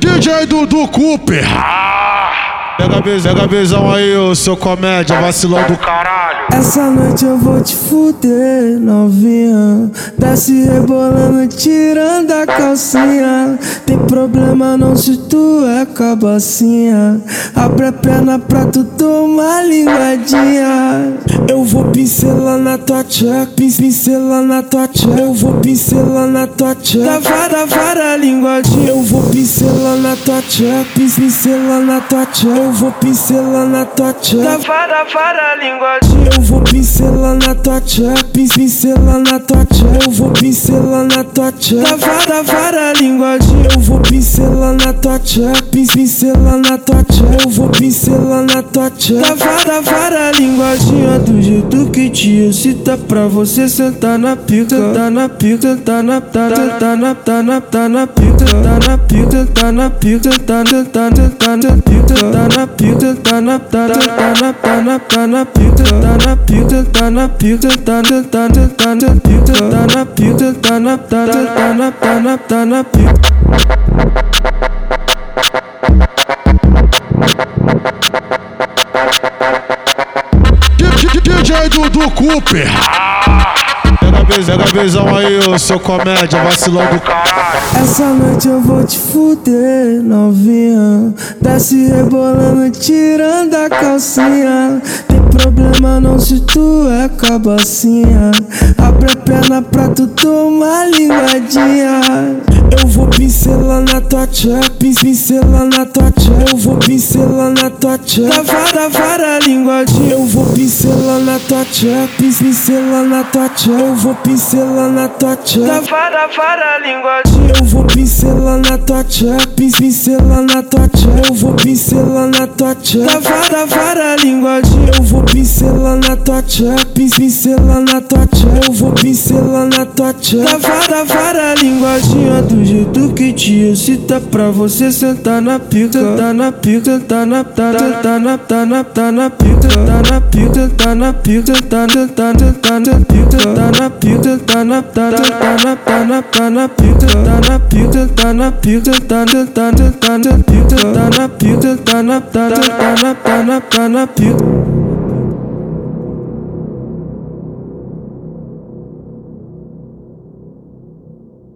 DJ Dudu Cooper. Pega, pega a visão aí, ô seu comédia, vacilão do caralho. Essa noite eu vou te fuder, novinha. Desce rebolando, tirando a calcinha. Tem problema não se tu é cabacinha. Abre a perna pra tu tomar linguadinha. Eu vou pincelar na tua tcheca, pincelar na tua tcheca. Eu vou pincelar na tua tcheca. Da vara, vara, linguadinha. Eu vou pincelar na tua tcheca, pincelar na tua. Eu vou pincelar na tua tcheca. Da vara, vara, linguadinha. Eu vou pincelar na tua tcheca, pincelar na tua. Eu vou pincelar na tua tcheca. Da vara, vara, linguadinha. Eu vou pincelar na tua tcheca, pincelar na tua. Eu vou pincelar na tua tcheca. Da vara, vara, linguadinha. Do jeito que te excita pra você sentar na pica. Tá na pica, tá na, tá na, tá na, tá na, tá na pica. Tá na pica, tá na pica, tá na, tá na, tá na pica. Tá na pica, tá na, tá na, tá na, tá na, tá na pica. Tá na pica, tá na pica, tá na, tá na, tá na pica. Tá na pica, tá na, tá na, tá na, tá na, tá na pica. DJ Dudu Cooper. Pega, pega a visão aí, ô seu comédia, vacilão do caralho. Essa noite eu vou te fuder, novinha. Desce rebolando, tirando a calcinha. Tem problema não se tu é cabacinha. Abre a perna pra tu tomar linguadinha. Eu vou pincelar na tua tcheca, pincelar na tua tcheca. Eu vou pincelar na tua tcheca. Da vara, linguadinha. Eu vou pincelar na tua tcheca, pincelar na tua tcheca. Eu vou pincelar na tua tcheca. Da vara, linguadinha. Eu vou pincelar na tua tcheca, pincelar na tua tcheca. Eu vou pincelar na tua tcheca. Da vara, linguadinha. Eu vou pincelar na tua tcheca, pincelar na tua tcheca. Eu vou pincelar na tua tcheca. Da vara, Do jeito que te excita pra você sentar na pica. Tá na pica, tá na, tá na, tá na, tá na, tá na pica. Tá na pica, tá na pica, tá na, tá na, tá na pica. Tá na pica, tá na, tá na, tá na, tá na, tá na pica. Tá na pica, tá na pica, tá na, tá na, tá na pica. Tá na pica, tá na, tá na, tá na, tá na, tá na pica.